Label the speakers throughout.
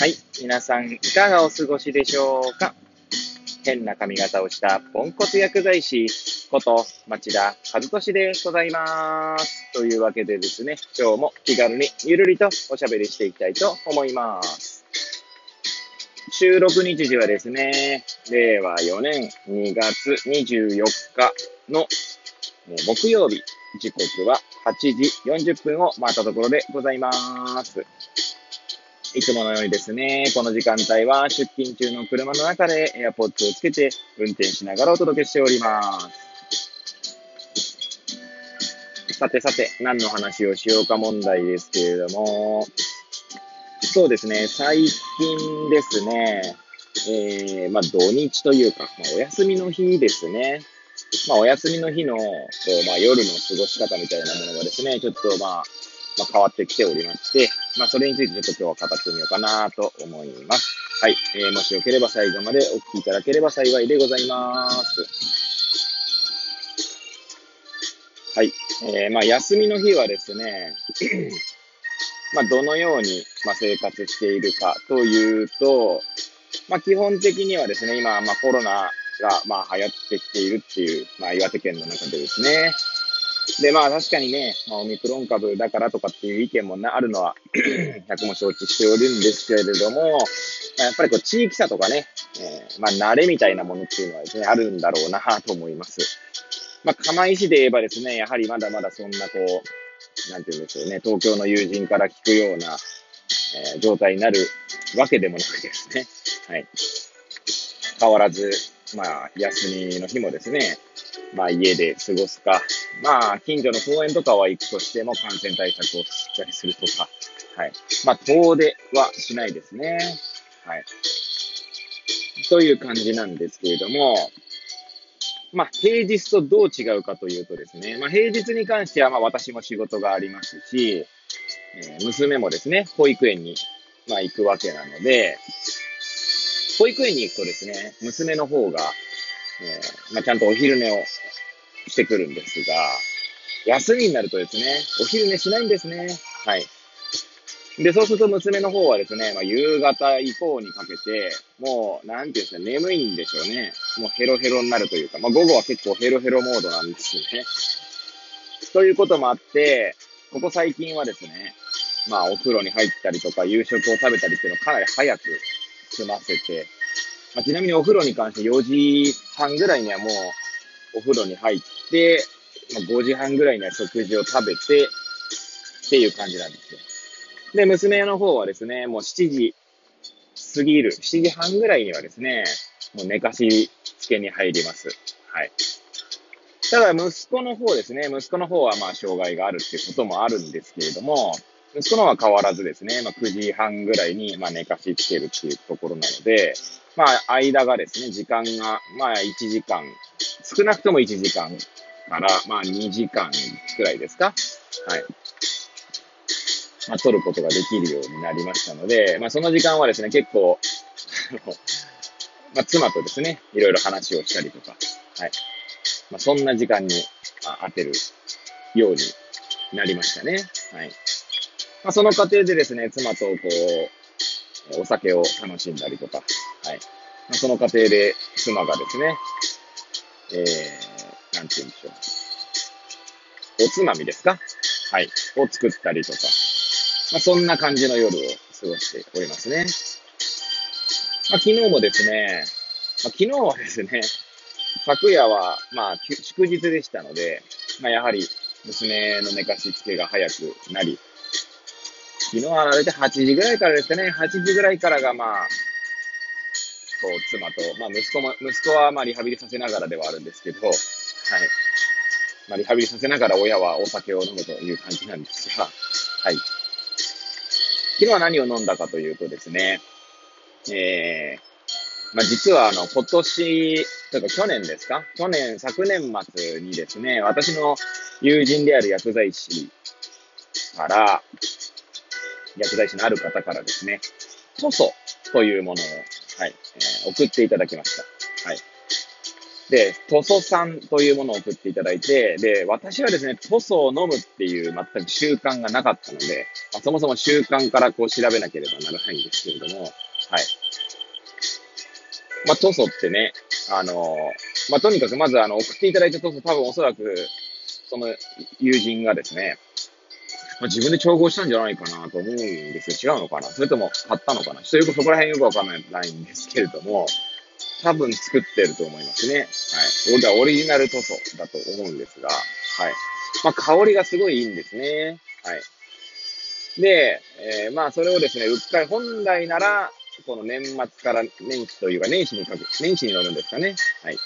Speaker 1: はい。皆さん、いかがお過ごしでしょうか？変な髪型をしたポンコツ薬剤師こと町田和俊でございます。というわけでですね、今日も気軽にゆるりとおしゃべりしていきたいと思います。収録日時はですね、令和4年2月24日の木曜日、時刻は8時40分を回ったところでございます。いつものようにですね、この時間帯は出勤中の車の中で AirPods をつけて運転しながらお届けしております。さてさて、何の話をしようか問題ですけれども、そうですね、最近ですね、えー、まあ土日というか、まあ、お休みの日ですね。まあお休みの日の、まあ夜の過ごし方みたいなものがですね、ちょっとまあ、まあ、変わってきておりまして、まあ、それについてちょっと今日は語ってみようかなと思います。はい。えー、もしよければ最後までお聞きいただければ幸いでございます。はい。えー、まあ、休みの日はですね、まあ、どのように、まあ、生活しているかというと、まあ、基本的にはですね、今、まあ、コロナが、まあ、流行ってきているっていう、まあ、岩手県の中でですね、で、まあ確かにね、オミクロン株だからとかっていう意見もあるのは 100も承知しておるんですけれども、ま、やっぱりこう地域差とかね、えー、まあ慣れみたいなものっていうのはですね、あるんだろうなと思います。まあ釜石で言えばですね、やはりまだまだそんなこう、なんていうんでしょうね、東京の友人から聞くような、えー、状態になるわけでもなくですね、はい。変わらず、まあ休みの日もですね、まあ家で過ごすか、まあ近所の公園とかは行くとしても感染対策をしっかりするとか、はい。まあ遠出はしないですね。はい。という感じなんですけれども、まあ平日とどう違うかというとですね、まあ平日に関してはまあ私も仕事がありますし、えー、娘もですね、保育園にまあ行くわけなので、保育園に行くとですね、娘の方が、えー、まあ、ちゃんとお昼寝をしてくるんですが、休みになるとですね、お昼寝しないんですね。はい。で、そうすると娘の方はですね、まあ、夕方以降にかけて、もう、なんていうんですか、眠いんでしょうね。もうヘロヘロになるというか、まあ、午後は結構ヘロヘロモードなんですよね。ということもあって、ここ最近はですね、まあ、お風呂に入ったりとか、夕食を食べたりっていうのをかなり早く済ませて、まあ、ちなみにお風呂に関して4時半ぐらいにはもうお風呂に入って、まあ、5時半ぐらいには食事を食べて、っていう感じなんですよ。で、娘の方はですね、もう7時過ぎる、7時半ぐらいにはですね、もう寝かしつけに入ります。はい。ただ、息子の方ですね、息子の方はまあ、障害があるっていうこともあるんですけれども、息子のは変わらずですね、まあ、9時半ぐらいにまあ寝かしつけるっていうところなので、まあ、間がですね、時間が、まあ、1時間、少なくとも1時間から、まあ、2時間くらいですかはい。まあ、取ることができるようになりましたので、まあ、その時間はですね、結構、まあ、妻とですね、いろいろ話をしたりとか、はい。まあ、そんな時間に、まあ、当てるようになりましたね。はい。まあ、その過程でですね、妻とこう、お酒を楽しんだりとか、はい。まあ、その過程で妻がですね、えー、なんて言うんでしょう。おつまみですか？はい。を作ったりとか、まあ、そんな感じの夜を過ごしておりますね。まあ、昨日もですね、まあ、昨日はですね、昨夜は、まあ、祝日でしたので、まあ、やはり娘の寝かしつけが早くなり、昨日は大体8時ぐらいからですね、8時ぐらいからがまあ、こう、妻と、まあ息子も、息子はまあリハビリさせながらではあるんですけど、はい。まあリハビリさせながら親はお酒を飲むという感じなんですが、はい。昨日は何を飲んだかというとですね、えー、まあ実はあの、今年、というか去年ですか？去年、昨年末にですね、私の友人である薬剤師から、薬剤師のある方からですね、塗装というものを、はい、えー、送っていただきました。はい。で、塗装酸というものを送っていただいて、で、私はですね、塗装を飲むっていう全く習慣がなかったので、まあ、そもそも習慣からこう調べなければならないんですけれども、はい。まあ、塗装ってね、あのまあ、とにかくまずあの、送っていただいた塗装多分おそらく、その友人がですね、まあ、自分で調合したんじゃないかなと思うんですよ。違うのかな？それとも買ったのかな？ちょっとよくそこら辺よくわかんないんですけれども、多分作ってると思いますね。はい。俺はオリジナル塗装だと思うんですが、はい。まあ、香りがすごいいいんですね。はい。で、えー、まあ、それをですね、うっかり本来なら、この年末から年始というか、年始にかけ、年始に乗るんですかね。はい。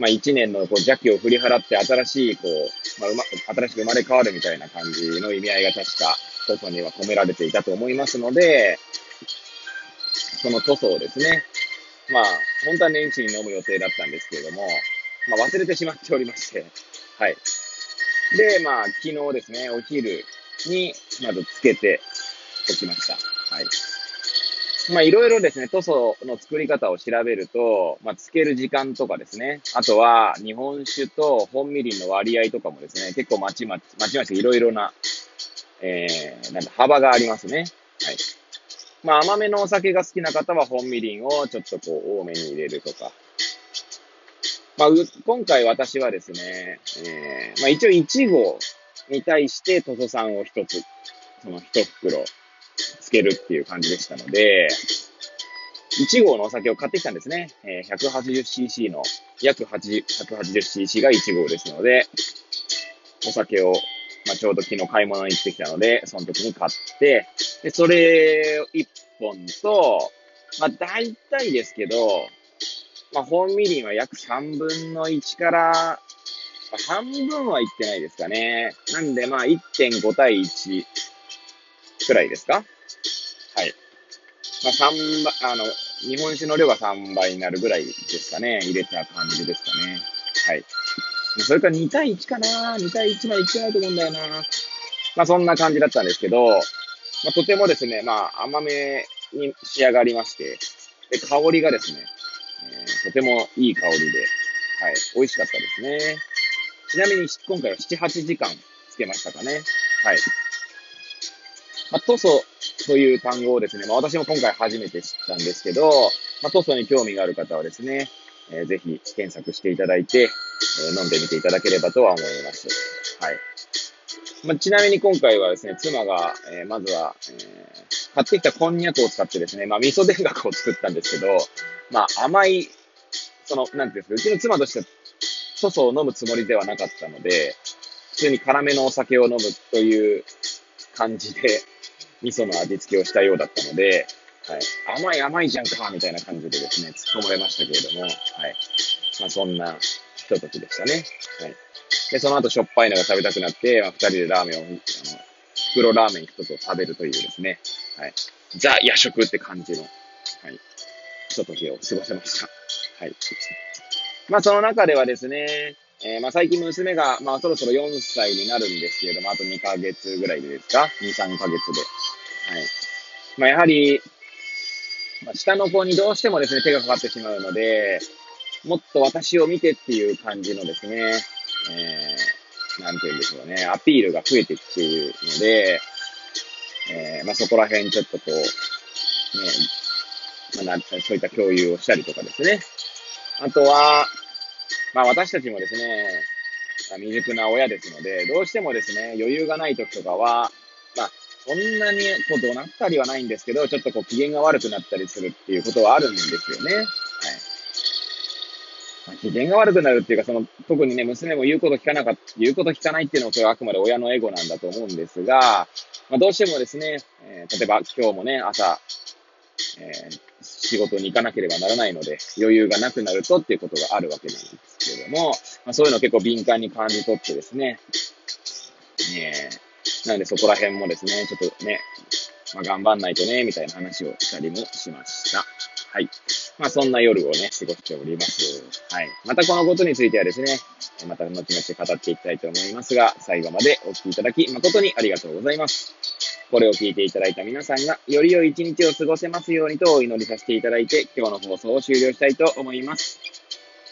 Speaker 1: まあ、一年のこう邪気を振り払って新しい、こう、まあ、うま、新しく生まれ変わるみたいな感じの意味合いが確か、塗装には込められていたと思いますので、その塗装をですね、まあ、本当は年始に飲む予定だったんですけれども、まあ、忘れてしまっておりまして、はい。で、まあ、昨日ですね、お昼に、まずつけておきました。はい。まあ、いろいろですね、塗装の作り方を調べると、まあ、つける時間とかですね、あとは、日本酒と本みりんの割合とかもですね、結構まちまち、まちまちいろいろな、えー、なんか幅がありますね。はい。まあ、甘めのお酒が好きな方は本みりんをちょっとこう多めに入れるとか。まあ、今回私はですね、えー、まあ一応1号に対して塗装酸を1つ、その1袋つけるっていう感じでしたので、1号のお酒を買ってきたんですね。えー、180cc の、約 180cc が1号ですので、お酒をまあ、ちょうど昨日買い物に行ってきたので、その時に買って、で、それを1本と、まあ、大体ですけど、まあ、本みりんは約3分の1から、まあ、半分はいってないですかね。なんで、まあ、1.5対1くらいですかはい。まあ、3倍、あの、日本酒の量が3倍になるぐらいですかね。入れた感じですかね。はい。それから2対1かな ?2 対1までいってないと思うんだよなまあそんな感じだったんですけど、まあとてもですね、まあ甘めに仕上がりまして、で、香りがですね、えー、とてもいい香りで、はい、美味しかったですね。ちなみに今回は7、8時間つけましたかね。はい。まあ、塗装という単語をですね、まあ私も今回初めて知ったんですけど、まあ塗装に興味がある方はですね、えー、ぜひ検索していただいて、えー、飲んでみていただければとは思います。はい。まあ、ちなみに今回はですね、妻が、えー、まずは、えー、買ってきたこんにゃくを使ってですね、まあ、味噌田楽を作ったんですけど、まあ、甘い、その、なんていうんですか、うちの妻としては、粗相を飲むつもりではなかったので、普通に辛めのお酒を飲むという感じで、味噌の味付けをしたようだったので、はい。甘い甘いじゃんかみたいな感じでですね、突っ込まれましたけれども、はい。まあ、そんなひとときでしたね。はい。で、その後しょっぱいのが食べたくなって、まあ、二人でラーメンを、あの、袋ラーメン一つを食べるというですね、はい。ザ夜食って感じの、はい。ひとときを過ごせました。はい。まあ、その中ではですね、えー、まあ、最近娘が、まあ、そろそろ4歳になるんですけれども、あと2ヶ月ぐらいですか ?2、3ヶ月で。はい。まあ、やはり、まあ、下の子にどうしてもですね、手がかかってしまうので、もっと私を見てっていう感じのですね、えー、なんて言うんでしょうね、アピールが増えてきているので、えー、まあ、そこら辺ちょっとこう、ね、まあ、そういった共有をしたりとかですね。あとは、まあ、私たちもですね、未熟な親ですので、どうしてもですね、余裕がない時とかは、まあ、そんなにこう怒鳴ったりはないんですけど、ちょっとこう機嫌が悪くなったりするっていうことはあるんですよね。はい。まあ、機嫌が悪くなるっていうか、その、特にね、娘も言うこと聞かなかった、言うこと聞かないっていうのは、それはあくまで親のエゴなんだと思うんですが、まあ、どうしてもですね、えー、例えば今日もね、朝、えー、仕事に行かなければならないので、余裕がなくなるとっていうことがあるわけなんですけれども、まあ、そういうのを結構敏感に感じ取ってですね、えなのでそこら辺もですね、ちょっとね、まあ、頑張んないとね、みたいな話をしたりもしました。はい。まあ、そんな夜をね、過ごしております。はい。またこのことについてはですね、また後々語っていきたいと思いますが、最後までお聞きいただき誠にありがとうございます。これを聞いていただいた皆さんが、より良い一日を過ごせますようにとお祈りさせていただいて、今日の放送を終了したいと思います。